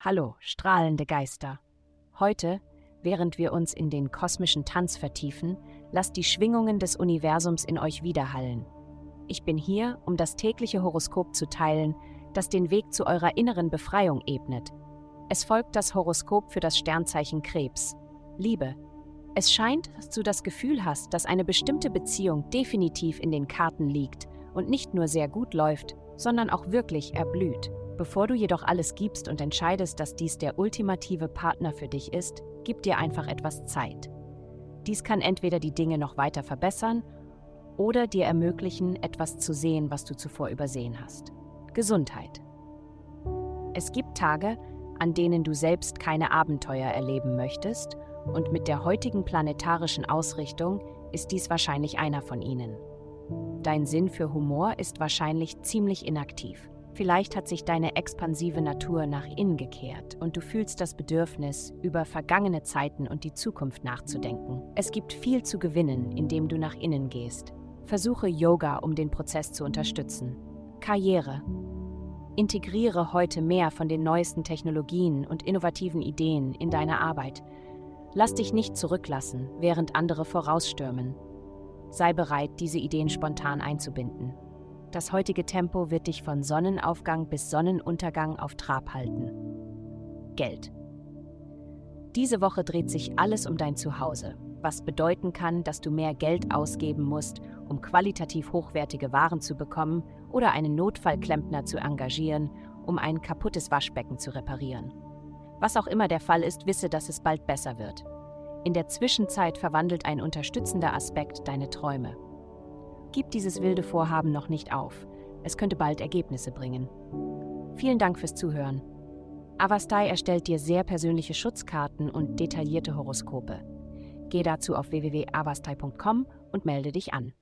Hallo, strahlende Geister. Heute, während wir uns in den kosmischen Tanz vertiefen, lasst die Schwingungen des Universums in euch widerhallen. Ich bin hier, um das tägliche Horoskop zu teilen, das den Weg zu eurer inneren Befreiung ebnet. Es folgt das Horoskop für das Sternzeichen Krebs. Liebe. Es scheint, dass du das Gefühl hast, dass eine bestimmte Beziehung definitiv in den Karten liegt und nicht nur sehr gut läuft, sondern auch wirklich erblüht. Bevor du jedoch alles gibst und entscheidest, dass dies der ultimative Partner für dich ist, gib dir einfach etwas Zeit. Dies kann entweder die Dinge noch weiter verbessern oder dir ermöglichen, etwas zu sehen, was du zuvor übersehen hast. Gesundheit. Es gibt Tage, an denen du selbst keine Abenteuer erleben möchtest, und mit der heutigen planetarischen Ausrichtung ist dies wahrscheinlich einer von ihnen. Dein Sinn für Humor ist wahrscheinlich ziemlich inaktiv. Vielleicht hat sich deine expansive Natur nach innen gekehrt und du fühlst das Bedürfnis, über vergangene Zeiten und die Zukunft nachzudenken. Es gibt viel zu gewinnen, indem du nach innen gehst. Versuche Yoga, um den Prozess zu unterstützen. Karriere. Integriere heute mehr von den neuesten Technologien und innovativen Ideen in deine Arbeit. Lass dich nicht zurücklassen, während andere vorausstürmen. Sei bereit, diese Ideen spontan einzubinden. Das heutige Tempo wird dich von Sonnenaufgang bis Sonnenuntergang auf Trab halten. Geld. Diese Woche dreht sich alles um dein Zuhause, was bedeuten kann, dass du mehr Geld ausgeben musst, um qualitativ hochwertige Waren zu bekommen oder einen Notfallklempner zu engagieren, um ein kaputtes Waschbecken zu reparieren. Was auch immer der Fall ist, wisse, dass es bald besser wird. In der Zwischenzeit verwandelt ein unterstützender Aspekt deine Träume. Gib dieses wilde Vorhaben noch nicht auf. Es könnte bald Ergebnisse bringen. Vielen Dank fürs Zuhören. Avastai erstellt dir sehr persönliche Schutzkarten und detaillierte Horoskope. Geh dazu auf www.avastai.com und melde dich an.